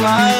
my